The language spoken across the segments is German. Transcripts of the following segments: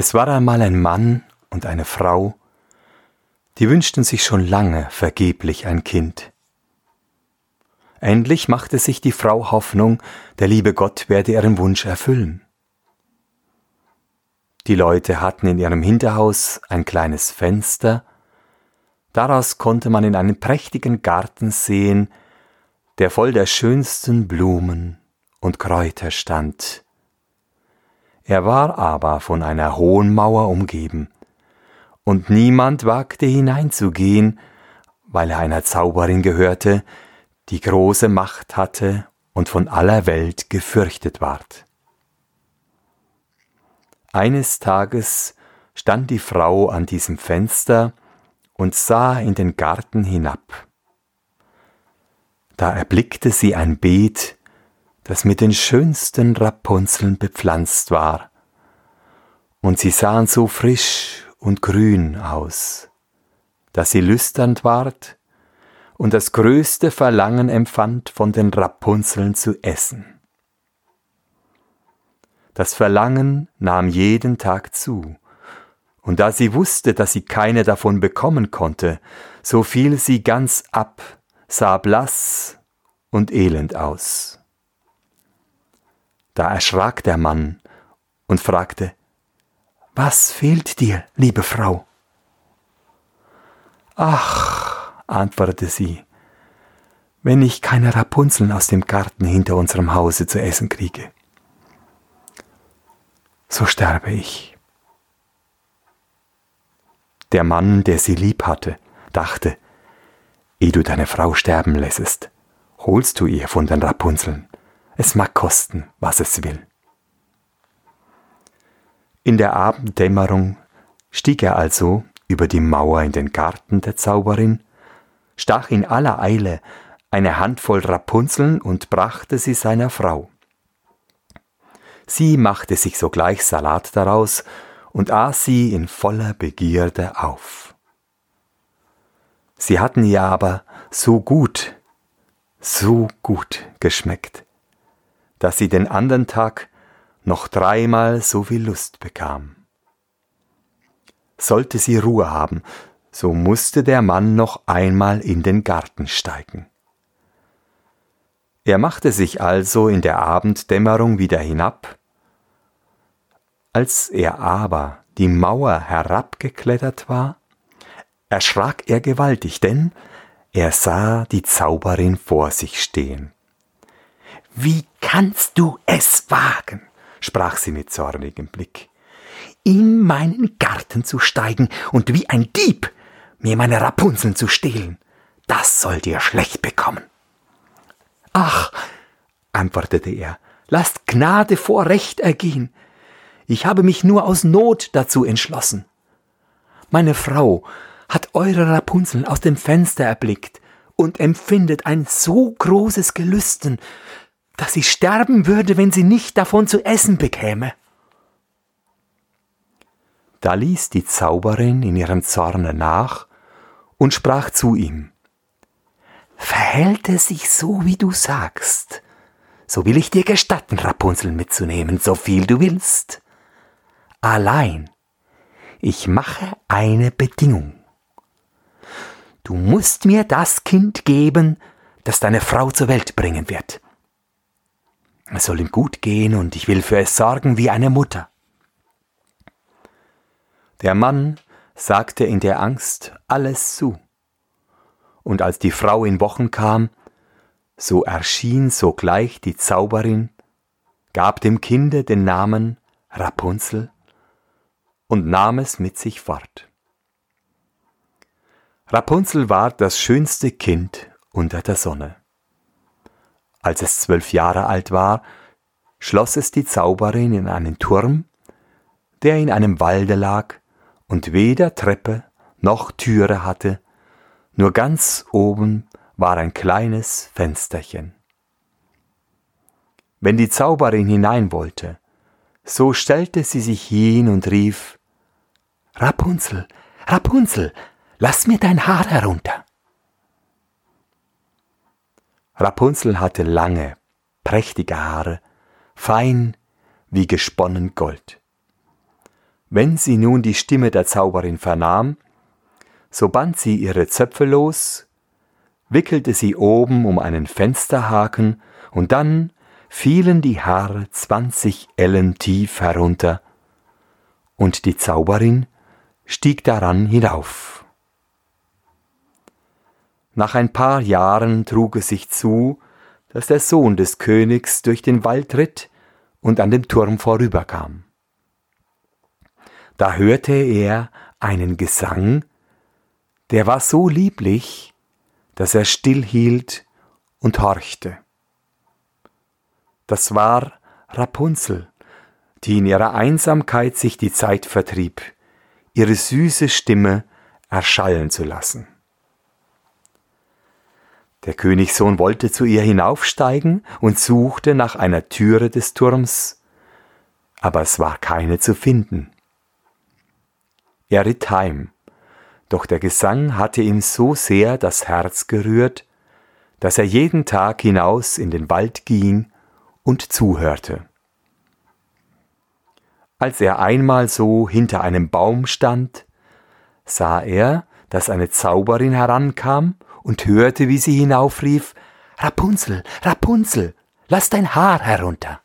Es war einmal ein Mann und eine Frau, die wünschten sich schon lange vergeblich ein Kind. Endlich machte sich die Frau Hoffnung, der liebe Gott werde ihren Wunsch erfüllen. Die Leute hatten in ihrem Hinterhaus ein kleines Fenster, daraus konnte man in einen prächtigen Garten sehen, der voll der schönsten Blumen und Kräuter stand. Er war aber von einer hohen Mauer umgeben, und niemand wagte hineinzugehen, weil er einer Zauberin gehörte, die große Macht hatte und von aller Welt gefürchtet ward. Eines Tages stand die Frau an diesem Fenster und sah in den Garten hinab. Da erblickte sie ein Beet, das mit den schönsten Rapunzeln bepflanzt war, und sie sahen so frisch und grün aus, dass sie lüsternd ward und das größte Verlangen empfand, von den Rapunzeln zu essen. Das Verlangen nahm jeden Tag zu, und da sie wusste, dass sie keine davon bekommen konnte, so fiel sie ganz ab, sah blass und elend aus. Da erschrak der Mann und fragte, Was fehlt dir, liebe Frau? Ach, antwortete sie, wenn ich keine Rapunzeln aus dem Garten hinter unserem Hause zu essen kriege, so sterbe ich. Der Mann, der sie lieb hatte, dachte, ehe du deine Frau sterben lässest, holst du ihr von den Rapunzeln. Es mag kosten, was es will. In der Abenddämmerung stieg er also über die Mauer in den Garten der Zauberin, stach in aller Eile eine Handvoll Rapunzeln und brachte sie seiner Frau. Sie machte sich sogleich Salat daraus und aß sie in voller Begierde auf. Sie hatten ihr aber so gut, so gut geschmeckt, dass sie den andern Tag noch dreimal so viel Lust bekam. Sollte sie Ruhe haben, so musste der Mann noch einmal in den Garten steigen. Er machte sich also in der Abenddämmerung wieder hinab, als er aber die Mauer herabgeklettert war, erschrak er gewaltig, denn er sah die Zauberin vor sich stehen. Wie kannst du es wagen? Sprach sie mit zornigem Blick, in meinen Garten zu steigen und wie ein Dieb mir meine Rapunzeln zu stehlen. Das soll dir schlecht bekommen. Ach, antwortete er, lasst Gnade vor Recht ergehen. Ich habe mich nur aus Not dazu entschlossen. Meine Frau hat eure Rapunzeln aus dem Fenster erblickt und empfindet ein so großes Gelüsten, dass sie sterben würde, wenn sie nicht davon zu essen bekäme. Da ließ die Zauberin in ihrem Zorne nach und sprach zu ihm Verhält es sich so, wie du sagst, so will ich dir gestatten, Rapunzel mitzunehmen, so viel du willst. Allein, ich mache eine Bedingung. Du musst mir das Kind geben, das deine Frau zur Welt bringen wird. Es soll ihm gut gehen und ich will für es sorgen wie eine Mutter. Der Mann sagte in der Angst alles zu. Und als die Frau in Wochen kam, so erschien sogleich die Zauberin, gab dem Kinde den Namen Rapunzel und nahm es mit sich fort. Rapunzel war das schönste Kind unter der Sonne. Als es zwölf Jahre alt war, schloss es die Zauberin in einen Turm, der in einem Walde lag und weder Treppe noch Türe hatte, nur ganz oben war ein kleines Fensterchen. Wenn die Zauberin hinein wollte, so stellte sie sich hin und rief Rapunzel, Rapunzel, lass mir dein Haar herunter. Rapunzel hatte lange, prächtige Haare, fein wie gesponnen Gold. Wenn sie nun die Stimme der Zauberin vernahm, so band sie ihre Zöpfe los, wickelte sie oben um einen Fensterhaken, und dann fielen die Haare zwanzig Ellen tief herunter, und die Zauberin stieg daran hinauf. Nach ein paar Jahren trug es sich zu, dass der Sohn des Königs durch den Wald ritt und an dem Turm vorüberkam. Da hörte er einen Gesang, der war so lieblich, dass er stillhielt und horchte. Das war Rapunzel, die in ihrer Einsamkeit sich die Zeit vertrieb, ihre süße Stimme erschallen zu lassen. Der Königssohn wollte zu ihr hinaufsteigen und suchte nach einer Türe des Turms, aber es war keine zu finden. Er ritt heim, doch der Gesang hatte ihm so sehr das Herz gerührt, dass er jeden Tag hinaus in den Wald ging und zuhörte. Als er einmal so hinter einem Baum stand, sah er, dass eine Zauberin herankam und hörte, wie sie hinaufrief Rapunzel, Rapunzel, lass dein Haar herunter.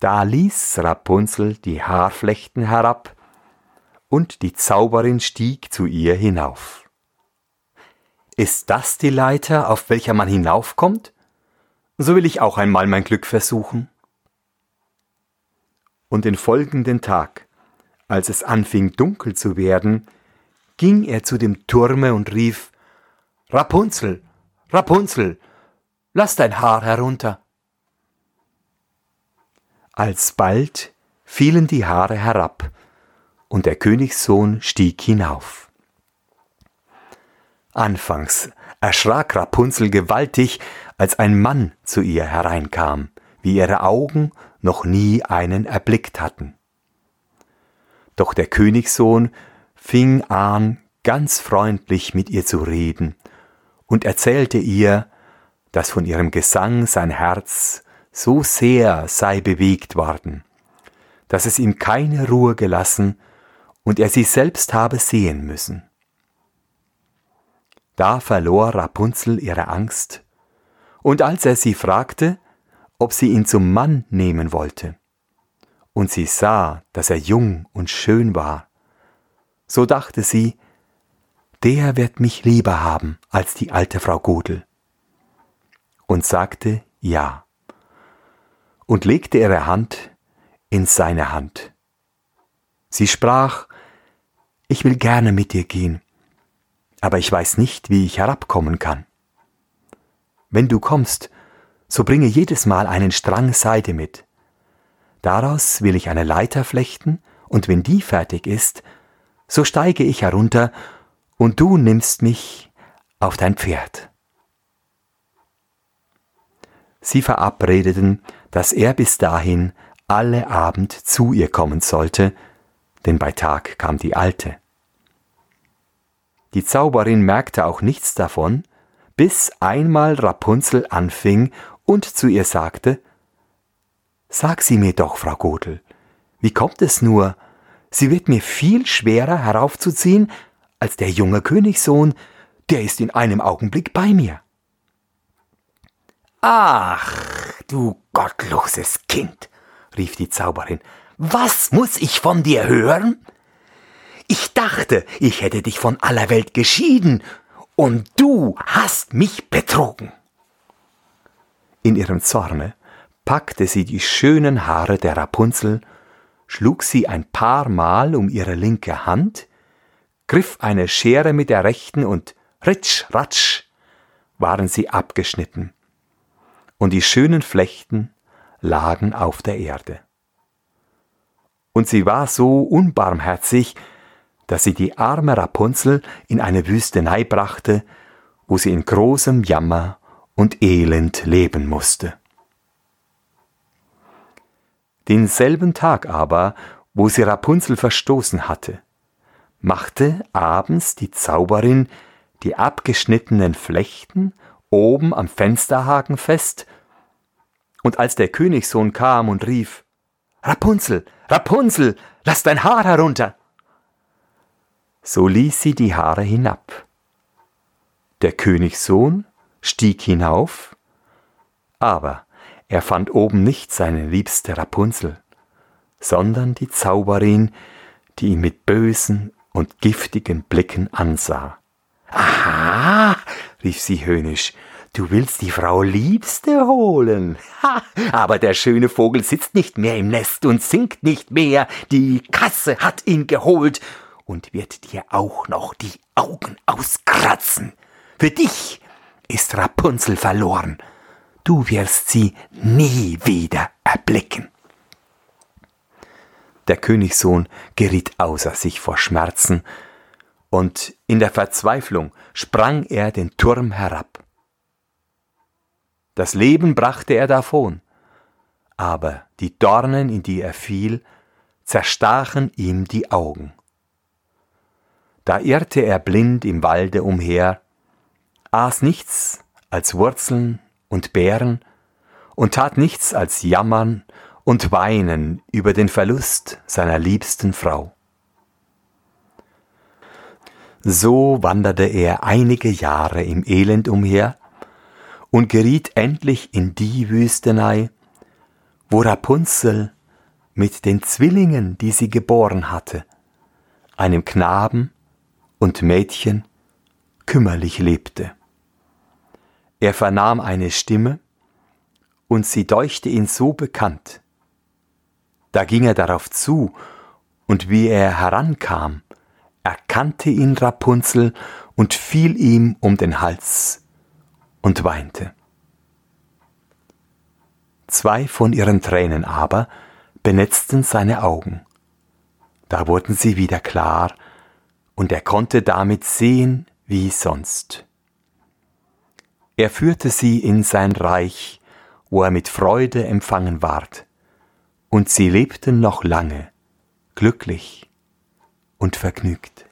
Da ließ Rapunzel die Haarflechten herab, und die Zauberin stieg zu ihr hinauf. Ist das die Leiter, auf welcher man hinaufkommt? So will ich auch einmal mein Glück versuchen. Und den folgenden Tag, als es anfing dunkel zu werden, ging er zu dem Turme und rief Rapunzel, Rapunzel, lass dein Haar herunter. Alsbald fielen die Haare herab, und der Königssohn stieg hinauf. Anfangs erschrak Rapunzel gewaltig, als ein Mann zu ihr hereinkam, wie ihre Augen noch nie einen erblickt hatten. Doch der Königssohn fing an, ganz freundlich mit ihr zu reden und erzählte ihr, dass von ihrem Gesang sein Herz so sehr sei bewegt worden, dass es ihm keine Ruhe gelassen und er sie selbst habe sehen müssen. Da verlor Rapunzel ihre Angst, und als er sie fragte, ob sie ihn zum Mann nehmen wollte, und sie sah, dass er jung und schön war, so dachte sie, der wird mich lieber haben als die alte Frau Godel. Und sagte ja. Und legte ihre Hand in seine Hand. Sie sprach, ich will gerne mit dir gehen, aber ich weiß nicht, wie ich herabkommen kann. Wenn du kommst, so bringe jedes Mal einen Strang Seide mit. Daraus will ich eine Leiter flechten, und wenn die fertig ist, so steige ich herunter, und du nimmst mich auf dein Pferd. Sie verabredeten, dass er bis dahin alle Abend zu ihr kommen sollte, denn bei Tag kam die Alte. Die Zauberin merkte auch nichts davon, bis einmal Rapunzel anfing und zu ihr sagte, Sag sie mir doch, Frau Godel, wie kommt es nur, sie wird mir viel schwerer heraufzuziehen als der junge Königssohn, der ist in einem Augenblick bei mir. Ach, du gottloses Kind, rief die Zauberin, was muss ich von dir hören? Ich dachte, ich hätte dich von aller Welt geschieden, und du hast mich betrogen. In ihrem Zorne packte sie die schönen Haare der Rapunzel schlug sie ein paar Mal um ihre linke Hand, griff eine Schere mit der rechten und ritsch, ratsch waren sie abgeschnitten, und die schönen Flechten lagen auf der Erde. Und sie war so unbarmherzig, dass sie die arme Rapunzel in eine Wüstenei brachte, wo sie in großem Jammer und Elend leben musste. Denselben Tag aber, wo sie Rapunzel verstoßen hatte, machte abends die Zauberin die abgeschnittenen Flechten oben am Fensterhaken fest, Und als der Königssohn kam und rief, Rapunzel, Rapunzel, lass dein Haar herunter, so ließ sie die Haare hinab. Der Königssohn stieg hinauf, aber er fand oben nicht seine liebste Rapunzel, sondern die Zauberin, die ihn mit bösen und giftigen Blicken ansah. Aha, rief sie höhnisch, du willst die Frau Liebste holen. Ha, aber der schöne Vogel sitzt nicht mehr im Nest und singt nicht mehr, die Kasse hat ihn geholt und wird dir auch noch die Augen auskratzen. Für dich ist Rapunzel verloren. Du wirst sie nie wieder erblicken. Der Königssohn geriet außer sich vor Schmerzen, und in der Verzweiflung sprang er den Turm herab. Das Leben brachte er davon, aber die Dornen, in die er fiel, zerstachen ihm die Augen. Da irrte er blind im Walde umher, aß nichts als Wurzeln und Beeren und tat nichts als jammern und weinen über den Verlust seiner liebsten Frau. So wanderte er einige Jahre im Elend umher und geriet endlich in die Wüstenei, wo Rapunzel mit den Zwillingen, die sie geboren hatte, einem Knaben und Mädchen, kümmerlich lebte. Er vernahm eine Stimme, und sie deuchte ihn so bekannt. Da ging er darauf zu, und wie er herankam, erkannte ihn Rapunzel und fiel ihm um den Hals und weinte. Zwei von ihren Tränen aber benetzten seine Augen. Da wurden sie wieder klar, und er konnte damit sehen wie sonst. Er führte sie in sein Reich, wo er mit Freude empfangen ward, und sie lebten noch lange, glücklich und vergnügt.